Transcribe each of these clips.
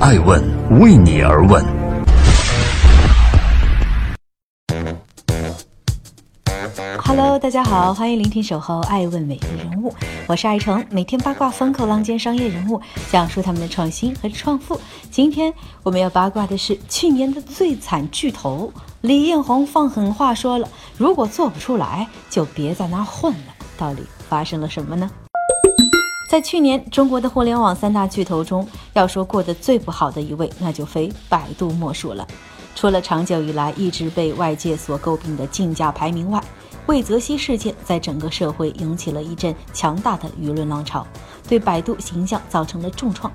爱问为你而问。Hello，大家好，欢迎聆听《守候爱问每日人物》，我是爱成，每天八卦风口浪尖商业人物，讲述他们的创新和创富。今天我们要八卦的是去年的最惨巨头李彦宏放狠话说了，如果做不出来，就别在那混了。到底发生了什么呢？在去年，中国的互联网三大巨头中，要说过得最不好的一位，那就非百度莫属了。除了长久以来一直被外界所诟病的竞价排名外，魏则西事件在整个社会引起了一阵强大的舆论浪潮，对百度形象造成了重创。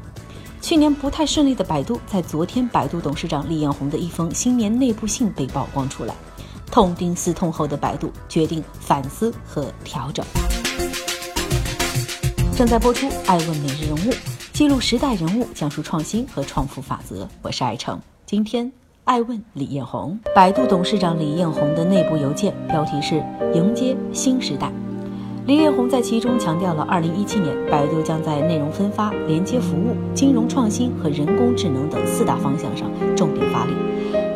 去年不太顺利的百度，在昨天，百度董事长李彦宏的一封新年内部信被曝光出来，痛定思痛后的百度决定反思和调整。正在播出《爱问每日人物》，记录时代人物，讲述创新和创富法则。我是爱成。今天，爱问李彦宏，百度董事长李彦宏的内部邮件标题是“迎接新时代”。李彦宏在其中强调了，2017年百度将在内容分发、连接服务、金融创新和人工智能等四大方向上重点发力。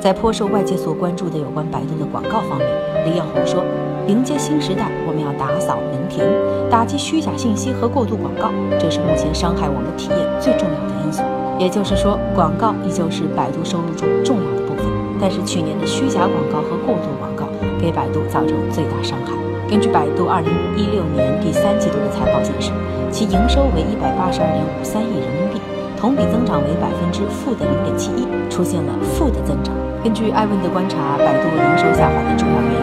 在颇受外界所关注的有关百度的广告方面，李彦宏说。迎接新时代，我们要打扫门庭，打击虚假信息和过度广告，这是目前伤害我们体验最重要的因素。也就是说，广告依旧是百度收入中重要的部分。但是去年的虚假广告和过度广告给百度造成最大伤害。根据百度2016年第三季度的财报显示，其营收为182.53亿人民币，同比增长为百分之负的0.71，出现了负的增长。根据艾问的观察，百度营收下滑的主要原因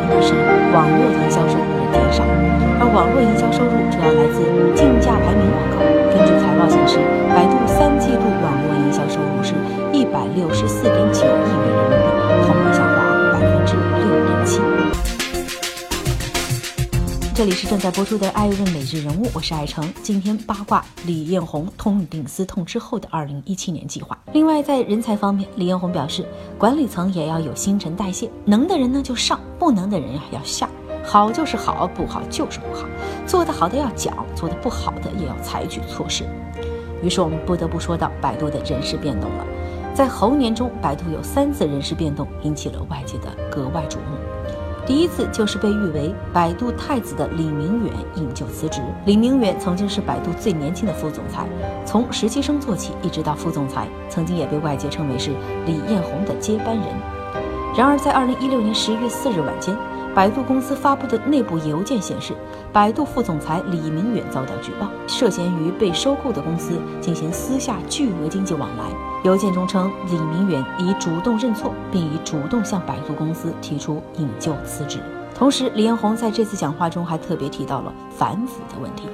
网络营销收入减少，而网络营销收入主要来自竞价这里是正在播出的《爱问每日人物》，我是爱成。今天八卦李彦宏痛定思痛之后的二零一七年计划。另外，在人才方面，李彦宏表示，管理层也要有新陈代谢，能的人呢就上，不能的人呀要下。好就是好，不好就是不好。做得好的要讲，做得不好的也要采取措施。于是我们不得不说到百度的人事变动了。在猴年中，百度有三次人事变动，引起了外界的格外瞩目。第一次就是被誉为百度太子的李明远引咎辞职。李明远曾经是百度最年轻的副总裁，从实习生做起，一直到副总裁，曾经也被外界称为是李彦宏的接班人。然而，在二零一六年十一月四日晚间。百度公司发布的内部邮件显示，百度副总裁李明远遭到举报，涉嫌与被收购的公司进行私下巨额经济往来。邮件中称，李明远已主动认错，并已主动向百度公司提出引咎辞职。同时，李彦宏在这次讲话中还特别提到了反腐的问题。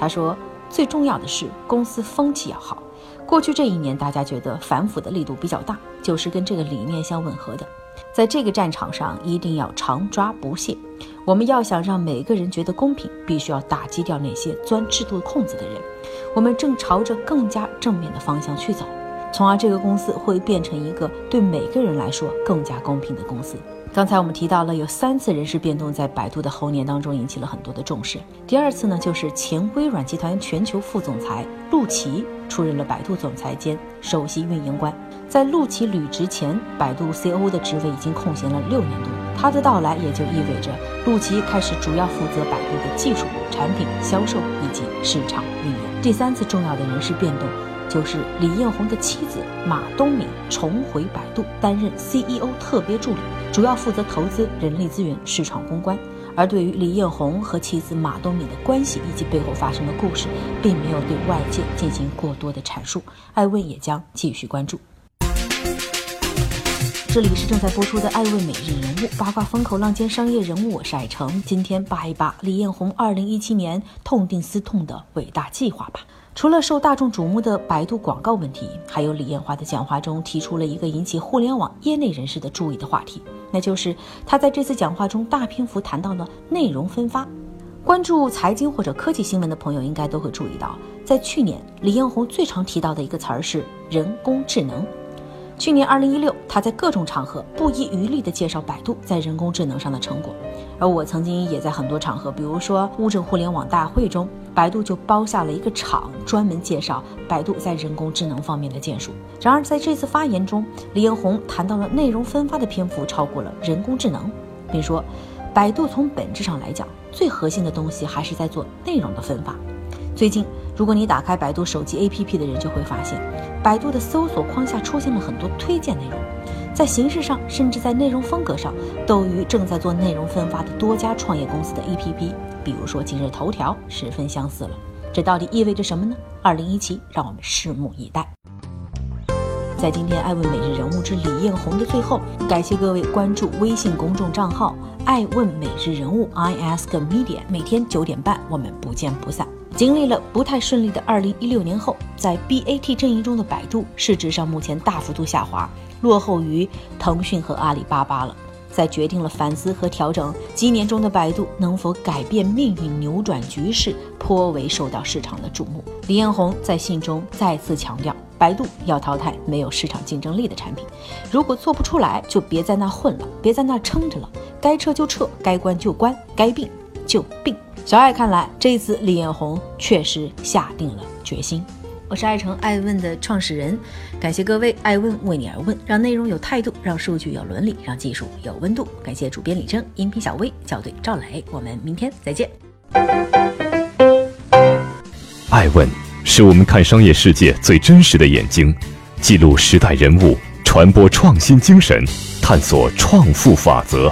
他说：“最重要的是公司风气要好。过去这一年，大家觉得反腐的力度比较大，就是跟这个理念相吻合的。”在这个战场上，一定要常抓不懈。我们要想让每个人觉得公平，必须要打击掉那些钻制度的空子的人。我们正朝着更加正面的方向去走，从而这个公司会变成一个对每个人来说更加公平的公司。刚才我们提到了有三次人事变动，在百度的猴年当中引起了很多的重视。第二次呢，就是前微软集团全球副总裁陆琪出任了百度总裁兼首席运营官。在陆琪履职前，百度 CEO 的职位已经空闲了六年多。他的到来也就意味着陆琪开始主要负责百度的技术、产品销售以及市场运营。第三次重要的人事变动，就是李彦宏的妻子马东敏重回百度，担任 CEO 特别助理，主要负责投资、人力资源、市场公关。而对于李彦宏和妻子马东敏的关系以及背后发生的故事，并没有对外界进行过多的阐述。艾问也将继续关注。这里是正在播出的《爱问每日人物》八卦风口浪尖商业人物，我是爱成。今天扒一扒李彦宏二零一七年痛定思痛的伟大计划吧。除了受大众瞩目的百度广告问题，还有李彦华的讲话中提出了一个引起互联网业内人士的注意的话题，那就是他在这次讲话中大篇幅谈到了内容分发。关注财经或者科技新闻的朋友应该都会注意到，在去年李彦宏最常提到的一个词儿是人工智能。去年二零一六，他在各种场合不遗余力地介绍百度在人工智能上的成果，而我曾经也在很多场合，比如说乌镇互联网大会中，百度就包下了一个场，专门介绍百度在人工智能方面的建树。然而在这次发言中，李彦宏谈到了内容分发的篇幅超过了人工智能，并说，百度从本质上来讲，最核心的东西还是在做内容的分发。最近，如果你打开百度手机 APP 的人就会发现，百度的搜索框下出现了很多推荐内容，在形式上甚至在内容风格上，都与正在做内容分发的多家创业公司的 APP，比如说今日头条，十分相似了。这到底意味着什么呢？二零一七，让我们拭目以待。在今天爱问每日人物之李彦宏的最后，感谢各位关注微信公众账号“爱问每日人物 ”，I ask media，每天九点半，我们不见不散。经历了不太顺利的二零一六年后，在 BAT 阵营中的百度市值上目前大幅度下滑，落后于腾讯和阿里巴巴了。在决定了反思和调整，今年中的百度能否改变命运、扭转局势，颇为受到市场的瞩目。李彦宏在信中再次强调，百度要淘汰没有市场竞争力的产品，如果做不出来，就别在那混了，别在那撑着了，该撤就撤，该关就关，该并就并。小爱看来，这次李彦宏确实下定了决心。我是爱成爱问的创始人，感谢各位爱问为你而问，让内容有态度，让数据有伦理，让技术有温度。感谢主编李征，音频小薇，校对赵磊。我们明天再见。爱问是我们看商业世界最真实的眼睛，记录时代人物，传播创新精神，探索创富法则。